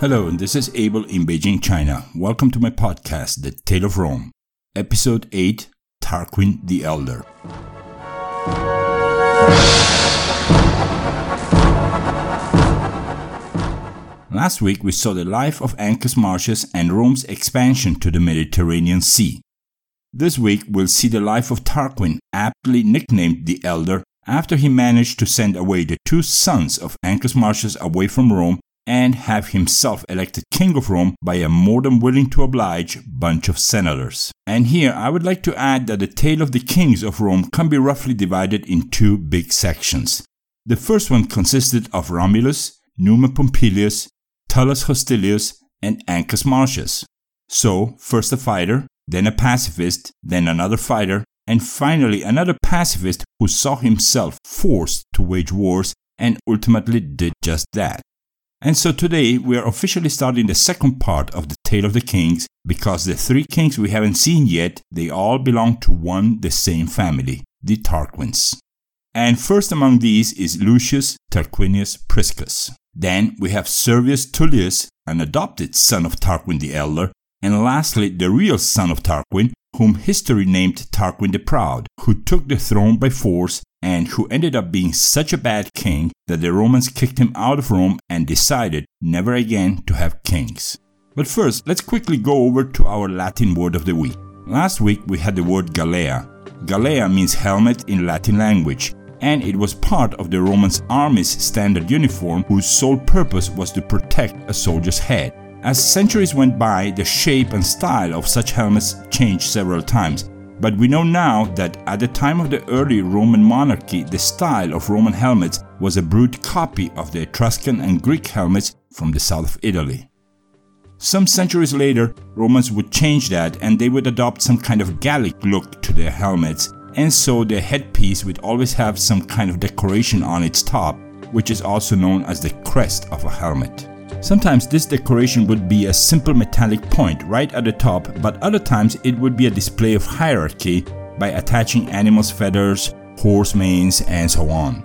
Hello, this is Abel in Beijing, China. Welcome to my podcast, The Tale of Rome, Episode 8 Tarquin the Elder. Last week we saw the life of Ancus Marcius and Rome's expansion to the Mediterranean Sea. This week we'll see the life of Tarquin, aptly nicknamed the Elder, after he managed to send away the two sons of Ancus Marcius away from Rome and have himself elected king of Rome by a more than willing to oblige bunch of senators. And here I would like to add that the tale of the kings of Rome can be roughly divided in two big sections. The first one consisted of Romulus, Numa Pompilius, Tullus Hostilius, and Ancus Marcius. So, first a fighter, then a pacifist, then another fighter, and finally another pacifist who saw himself forced to wage wars and ultimately did just that. And so today we are officially starting the second part of the Tale of the Kings because the three kings we haven't seen yet, they all belong to one the same family, the Tarquins. And first among these is Lucius Tarquinius Priscus. Then we have Servius Tullius, an adopted son of Tarquin the Elder, and lastly the real son of Tarquin, whom history named Tarquin the Proud, who took the throne by force and who ended up being such a bad king that the Romans kicked him out of Rome and decided never again to have kings. But first, let's quickly go over to our Latin word of the week. Last week we had the word Galea. Galea means helmet in Latin language, and it was part of the Romans' army's standard uniform whose sole purpose was to protect a soldier's head. As centuries went by, the shape and style of such helmets changed several times, but we know now that at the time of the early Roman monarchy, the style of Roman helmets was a brute copy of the Etruscan and Greek helmets from the south of Italy. Some centuries later, Romans would change that and they would adopt some kind of Gallic look to their helmets, and so their headpiece would always have some kind of decoration on its top, which is also known as the crest of a helmet. Sometimes this decoration would be a simple metallic point right at the top, but other times it would be a display of hierarchy by attaching animals' feathers, horse manes, and so on.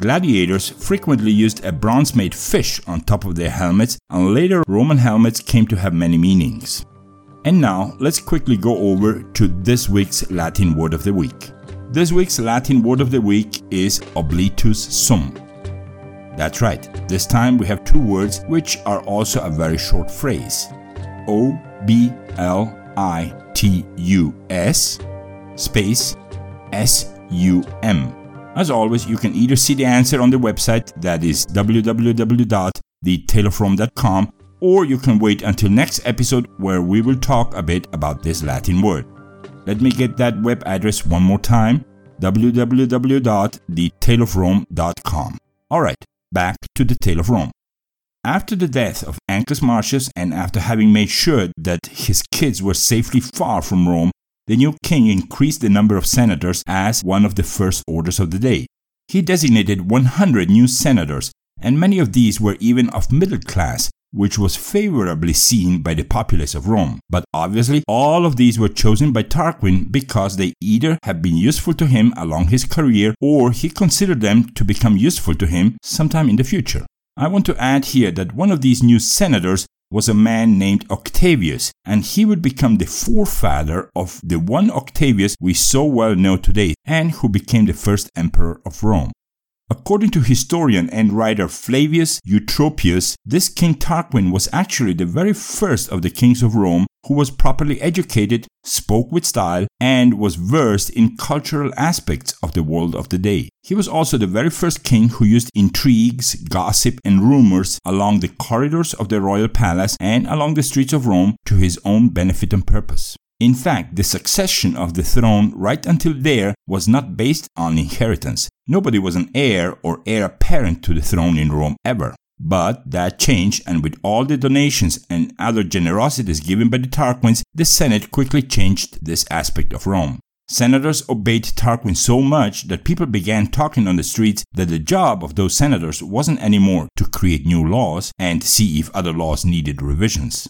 Gladiators frequently used a bronze made fish on top of their helmets, and later Roman helmets came to have many meanings. And now let's quickly go over to this week's Latin word of the week. This week's Latin word of the week is oblitus sum. That's right, this time we have two words which are also a very short phrase. O B L I T U S space S U M. As always, you can either see the answer on the website that is www.thetaleofrome.com or you can wait until next episode where we will talk a bit about this Latin word. Let me get that web address one more time www.thetaleofrome.com. Alright, back to the tale of Rome. After the death of Ancus Marcius and after having made sure that his kids were safely far from Rome, the new king increased the number of senators as one of the first orders of the day. He designated 100 new senators, and many of these were even of middle class, which was favorably seen by the populace of Rome. But obviously, all of these were chosen by Tarquin because they either had been useful to him along his career or he considered them to become useful to him sometime in the future. I want to add here that one of these new senators was a man named Octavius, and he would become the forefather of the one Octavius we so well know today and who became the first emperor of Rome. According to historian and writer Flavius Eutropius, this King Tarquin was actually the very first of the kings of Rome who was properly educated, spoke with style, and was versed in cultural aspects of the world of the day. He was also the very first king who used intrigues, gossip, and rumors along the corridors of the royal palace and along the streets of Rome to his own benefit and purpose. In fact, the succession of the throne right until there was not based on inheritance. Nobody was an heir or heir apparent to the throne in Rome ever. But that changed, and with all the donations and other generosities given by the Tarquins, the Senate quickly changed this aspect of Rome. Senators obeyed Tarquin so much that people began talking on the streets that the job of those senators wasn't anymore to create new laws and see if other laws needed revisions.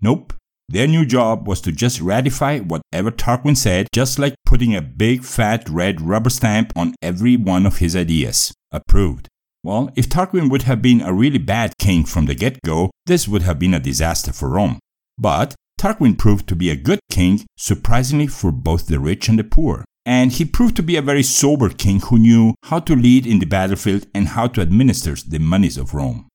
Nope, their new job was to just ratify whatever Tarquin said, just like putting a big fat red rubber stamp on every one of his ideas. Approved. Well, if Tarquin would have been a really bad king from the get go, this would have been a disaster for Rome. But Tarquin proved to be a good king, surprisingly for both the rich and the poor. And he proved to be a very sober king who knew how to lead in the battlefield and how to administer the monies of Rome.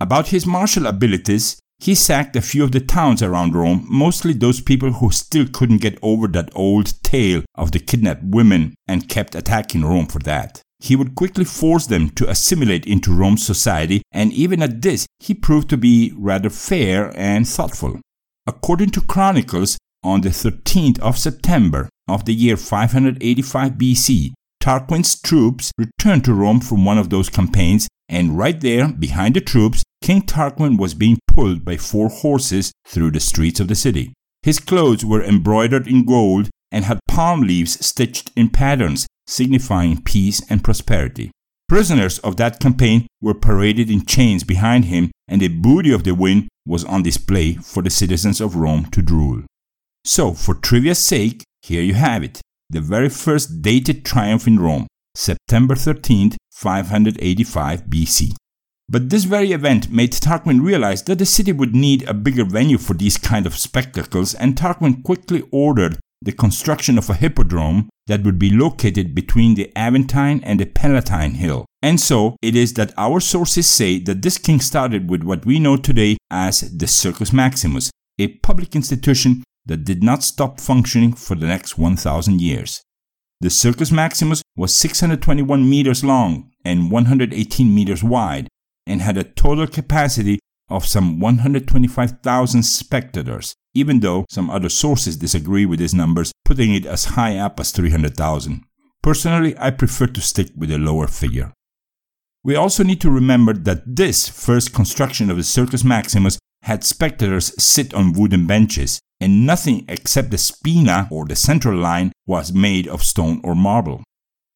About his martial abilities, he sacked a few of the towns around Rome, mostly those people who still couldn't get over that old tale of the kidnapped women and kept attacking Rome for that. He would quickly force them to assimilate into Rome's society, and even at this, he proved to be rather fair and thoughtful. According to chronicles, on the 13th of September of the year 585 BC, Tarquin's troops returned to Rome from one of those campaigns, and right there, behind the troops, King Tarquin was being pulled by four horses through the streets of the city. His clothes were embroidered in gold and had palm leaves stitched in patterns, signifying peace and prosperity. Prisoners of that campaign were paraded in chains behind him, and the booty of the win was on display for the citizens of Rome to drool. So, for trivia's sake, here you have it the very first dated triumph in Rome, September 13, 585 BC. But this very event made Tarquin realize that the city would need a bigger venue for these kind of spectacles, and Tarquin quickly ordered the construction of a hippodrome that would be located between the Aventine and the Palatine Hill. And so it is that our sources say that this king started with what we know today as the Circus Maximus, a public institution that did not stop functioning for the next 1000 years. The Circus Maximus was 621 meters long and 118 meters wide and had a total capacity of some 125,000 spectators, even though some other sources disagree with these numbers, putting it as high up as 300,000. Personally, I prefer to stick with a lower figure. We also need to remember that this first construction of the Circus Maximus had spectators sit on wooden benches, and nothing except the spina or the central line was made of stone or marble.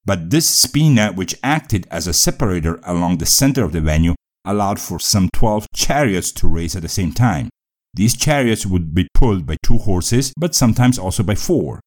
But this spina, which acted as a separator along the center of the venue, allowed for some 12 chariots to race at the same time. These chariots would be pulled by two horses, but sometimes also by four.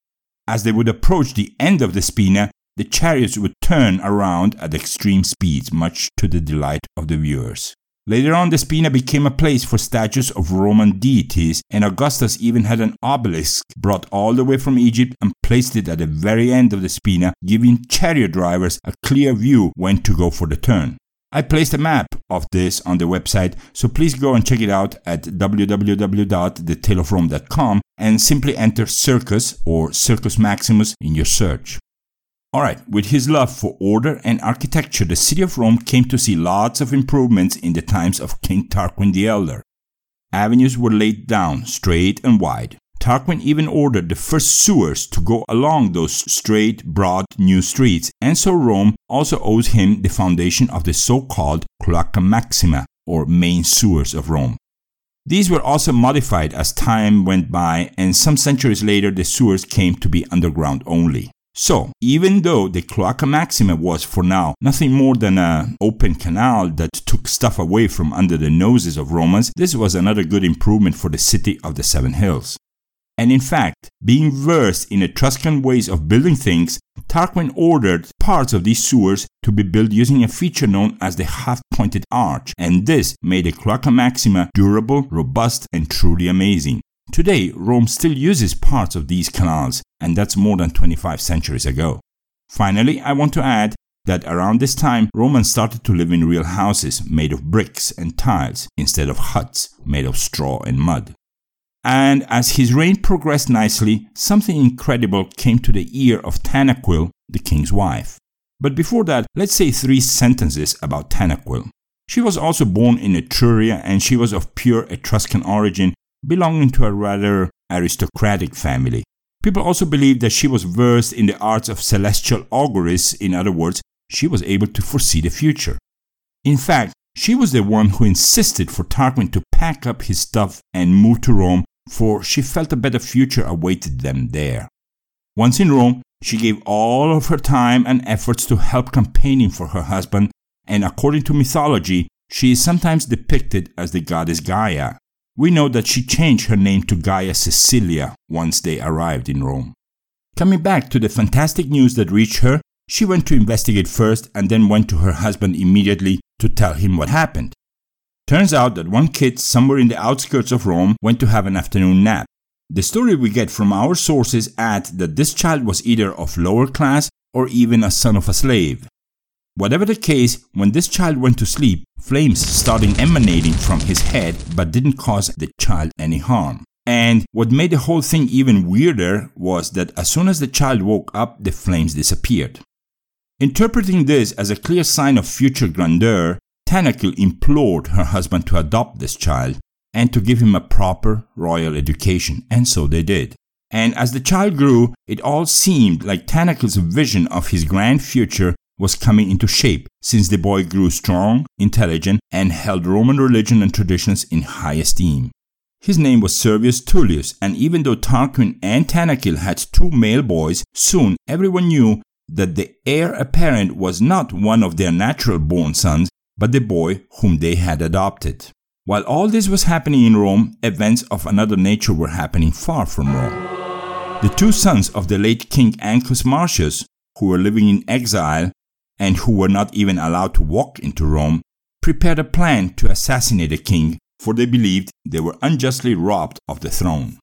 As they would approach the end of the spina, the chariots would turn around at extreme speeds, much to the delight of the viewers. Later on, the Spina became a place for statues of Roman deities, and Augustus even had an obelisk brought all the way from Egypt and placed it at the very end of the Spina, giving chariot drivers a clear view when to go for the turn. I placed a map of this on the website, so please go and check it out at www.thetaleofrome.com and simply enter Circus or Circus Maximus in your search. Alright, with his love for order and architecture, the city of Rome came to see lots of improvements in the times of King Tarquin the Elder. Avenues were laid down straight and wide. Tarquin even ordered the first sewers to go along those straight, broad new streets, and so Rome also owes him the foundation of the so called Cloaca Maxima, or main sewers of Rome. These were also modified as time went by, and some centuries later the sewers came to be underground only. So, even though the Cloaca Maxima was for now nothing more than an open canal that took stuff away from under the noses of Romans, this was another good improvement for the city of the Seven Hills. And in fact, being versed in Etruscan ways of building things, Tarquin ordered parts of these sewers to be built using a feature known as the half-pointed arch, and this made the Cloaca Maxima durable, robust, and truly amazing. Today, Rome still uses parts of these canals, and that's more than 25 centuries ago. Finally, I want to add that around this time, Romans started to live in real houses made of bricks and tiles instead of huts made of straw and mud. And as his reign progressed nicely, something incredible came to the ear of Tanaquil, the king's wife. But before that, let's say three sentences about Tanaquil. She was also born in Etruria and she was of pure Etruscan origin, belonging to a rather aristocratic family. People also believed that she was versed in the arts of celestial auguries, in other words, she was able to foresee the future. In fact, she was the one who insisted for Tarquin to pack up his stuff and move to Rome for she felt a better future awaited them there. Once in Rome, she gave all of her time and efforts to help campaigning for her husband, and according to mythology, she is sometimes depicted as the goddess Gaia. We know that she changed her name to Gaia Cecilia once they arrived in Rome. Coming back to the fantastic news that reached her, she went to investigate first and then went to her husband immediately to tell him what happened. Turns out that one kid somewhere in the outskirts of Rome went to have an afternoon nap. The story we get from our sources add that this child was either of lower class or even a son of a slave. Whatever the case, when this child went to sleep, flames started emanating from his head but didn't cause the child any harm. And what made the whole thing even weirder was that as soon as the child woke up, the flames disappeared. Interpreting this as a clear sign of future grandeur, Tanaquil implored her husband to adopt this child and to give him a proper royal education, and so they did. And as the child grew, it all seemed like Tanaquil's vision of his grand future was coming into shape, since the boy grew strong, intelligent, and held Roman religion and traditions in high esteem. His name was Servius Tullius, and even though Tarquin and Tanaquil had two male boys, soon everyone knew that the heir apparent was not one of their natural born sons, but the boy whom they had adopted. While all this was happening in Rome, events of another nature were happening far from Rome. The two sons of the late King Ancus Marcius, who were living in exile and who were not even allowed to walk into Rome, prepared a plan to assassinate the king for they believed they were unjustly robbed of the throne.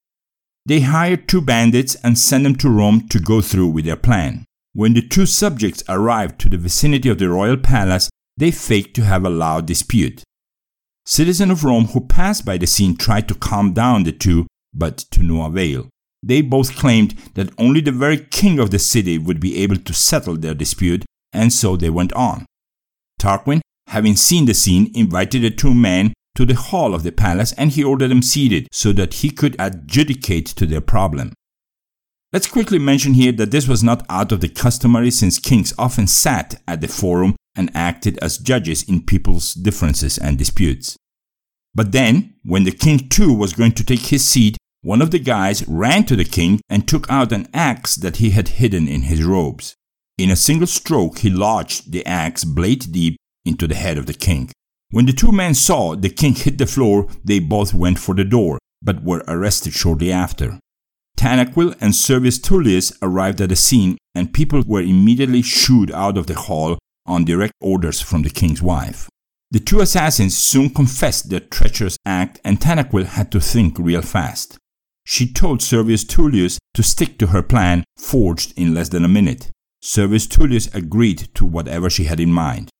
They hired two bandits and sent them to Rome to go through with their plan. When the two subjects arrived to the vicinity of the royal palace, they faked to have a loud dispute. Citizens of Rome who passed by the scene tried to calm down the two, but to no avail. They both claimed that only the very king of the city would be able to settle their dispute, and so they went on. Tarquin, having seen the scene, invited the two men to the hall of the palace and he ordered them seated so that he could adjudicate to their problem. Let's quickly mention here that this was not out of the customary since kings often sat at the forum and acted as judges in people's differences and disputes. But then, when the king too was going to take his seat, one of the guys ran to the king and took out an axe that he had hidden in his robes. In a single stroke, he lodged the axe blade deep into the head of the king. When the two men saw the king hit the floor, they both went for the door, but were arrested shortly after. Tanaquil and Servius Tullius arrived at the scene, and people were immediately shooed out of the hall on direct orders from the king's wife. The two assassins soon confessed their treacherous act, and Tanaquil had to think real fast. She told Servius Tullius to stick to her plan, forged in less than a minute. Servius Tullius agreed to whatever she had in mind.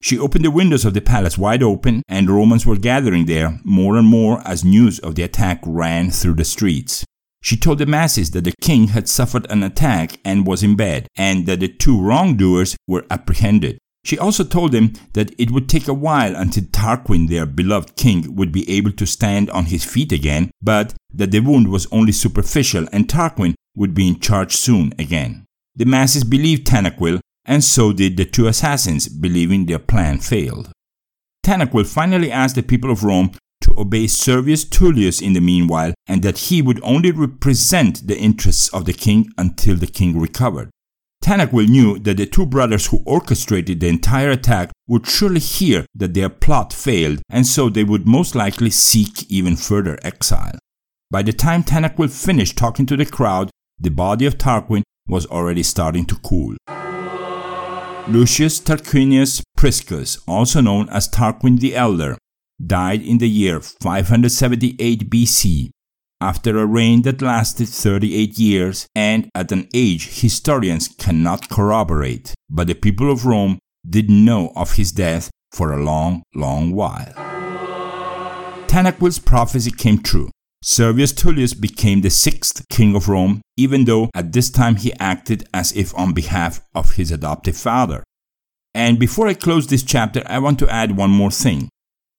She opened the windows of the palace wide open, and Romans were gathering there more and more as news of the attack ran through the streets. She told the masses that the king had suffered an attack and was in bed, and that the two wrongdoers were apprehended. She also told them that it would take a while until Tarquin, their beloved king, would be able to stand on his feet again, but that the wound was only superficial and Tarquin would be in charge soon again. The masses believed Tanaquil and so did the two assassins, believing their plan failed. Tanaquil finally asked the people of Rome to obey Servius Tullius in the meanwhile, and that he would only represent the interests of the king until the king recovered. Tanaquil knew that the two brothers who orchestrated the entire attack would surely hear that their plot failed, and so they would most likely seek even further exile. By the time Tanaquil finished talking to the crowd, the body of Tarquin was already starting to cool. Lucius Tarquinius Priscus, also known as Tarquin the Elder, died in the year 578 BC after a reign that lasted 38 years and at an age historians cannot corroborate, but the people of Rome did know of his death for a long, long while. Tanaquil's prophecy came true. Servius Tullius became the sixth king of Rome, even though at this time he acted as if on behalf of his adoptive father. And before I close this chapter, I want to add one more thing.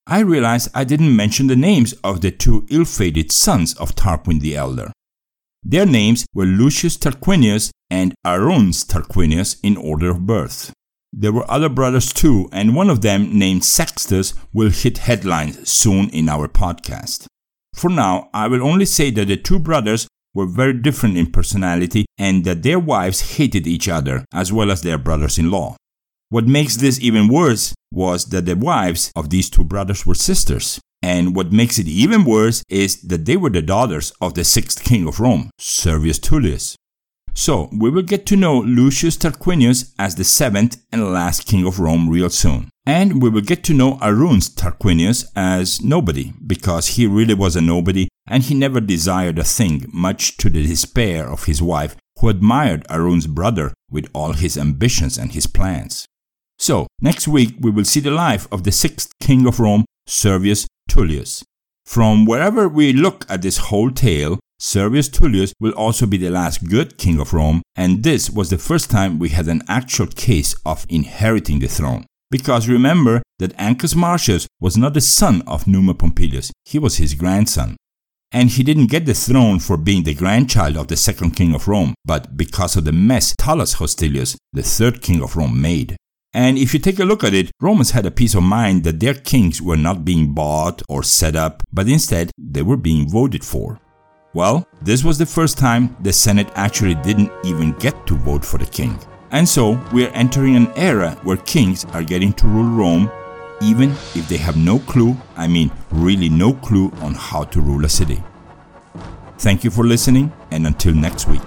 I realize I didn't mention the names of the two ill fated sons of Tarquin the Elder. Their names were Lucius Tarquinius and Aruns Tarquinius in order of birth. There were other brothers too, and one of them, named Sextus, will hit headlines soon in our podcast. For now, I will only say that the two brothers were very different in personality and that their wives hated each other as well as their brothers in law. What makes this even worse was that the wives of these two brothers were sisters. And what makes it even worse is that they were the daughters of the sixth king of Rome, Servius Tullius. So we will get to know Lucius Tarquinius as the seventh and last king of Rome real soon. And we will get to know Aruns Tarquinius as nobody, because he really was a nobody and he never desired a thing, much to the despair of his wife, who admired Arun's brother with all his ambitions and his plans. So, next week we will see the life of the sixth king of Rome, Servius Tullius. From wherever we look at this whole tale, Servius Tullius will also be the last good king of Rome, and this was the first time we had an actual case of inheriting the throne. Because remember that Ancus Marcius was not the son of Numa Pompilius, he was his grandson. And he didn't get the throne for being the grandchild of the second king of Rome, but because of the mess Tullus Hostilius, the third king of Rome, made. And if you take a look at it, Romans had a peace of mind that their kings were not being bought or set up, but instead they were being voted for. Well, this was the first time the Senate actually didn't even get to vote for the king. And so we're entering an era where kings are getting to rule Rome even if they have no clue, I mean really no clue on how to rule a city. Thank you for listening and until next week.